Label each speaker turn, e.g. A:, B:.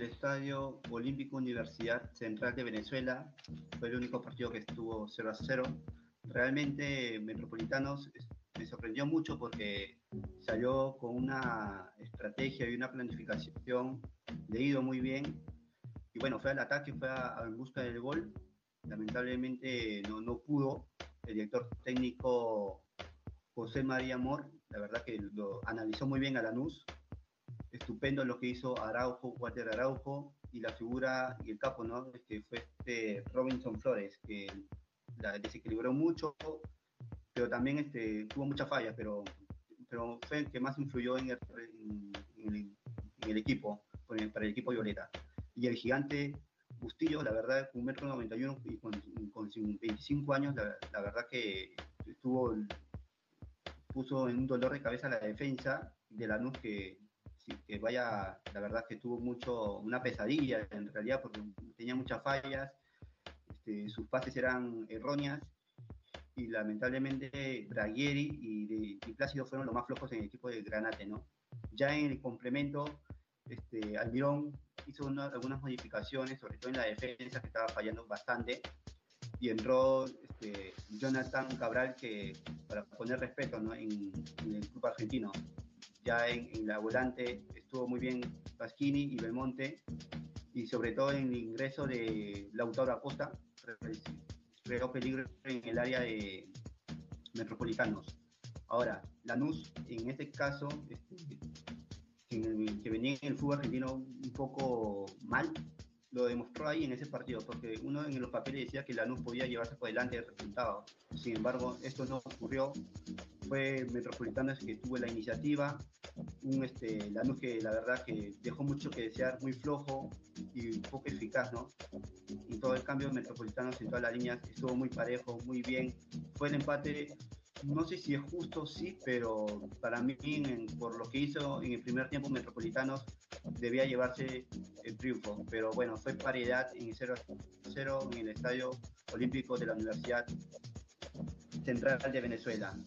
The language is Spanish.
A: el Estadio Olímpico Universidad Central de Venezuela. Fue el único partido que estuvo 0 a 0. Realmente Metropolitanos me sorprendió mucho porque salió con una estrategia y una planificación leído muy bien. Y bueno, fue al ataque, fue a, en busca del gol. Lamentablemente no, no pudo. El director técnico José María Amor, la verdad que lo analizó muy bien a Lanús. Estupendo lo que hizo Araujo, Walter Araujo, y la figura y el capo, ¿no? Que fue este Robinson Flores, que la desequilibró mucho, pero también este, tuvo muchas fallas, pero, pero fue el que más influyó en el, en, el, equipo, para el equipo Violeta. Y el gigante Bustillo, la verdad, un metro 91 y con, con 25 años, la, la verdad que estuvo puso en un dolor de cabeza la defensa de Lanús que, que vaya, la verdad que tuvo mucho, una pesadilla en realidad porque tenía muchas fallas, este, sus pases eran erróneas y lamentablemente Braguieri y, Plácido fueron los más flojos en el equipo de Granate, ¿no? Ya en el complemento, este, Almirón hizo algunas modificaciones, sobre todo en la defensa que estaba fallando bastante, y entró este, Jonathan Cabral, que para poner respeto ¿no? en, el club argentino. Ya en, la volante estuvo muy bien Pasquini y Belmonte, y sobre todo en el ingreso de Lautaro Acosta, creó peligro en el área de metropolitanos. Ahora, Lanús, en este caso, este, que venía en el fútbol argentino un poco mal, lo demostró ahí en ese partido, porque uno en los papeles decía que Lanús podía llevarse por delante el resultado. Sin embargo, esto no ocurrió. Fue Metropolitanos que tuvo la iniciativa, un este, Lanús que la verdad que dejó mucho que desear, muy flojo y poco eficaz, ¿no? Y todo el cambio de Metropolitanos en todas las líneas estuvo muy parejo, muy bien. Fue el empate no sé si es justo, sí, pero para mí, por lo que hizo en el primer tiempo Metropolitanos, debía llevarse el triunfo. Pero bueno, fue paridad en 0-0 en el Estadio Olímpico de la Universidad Central de Venezuela.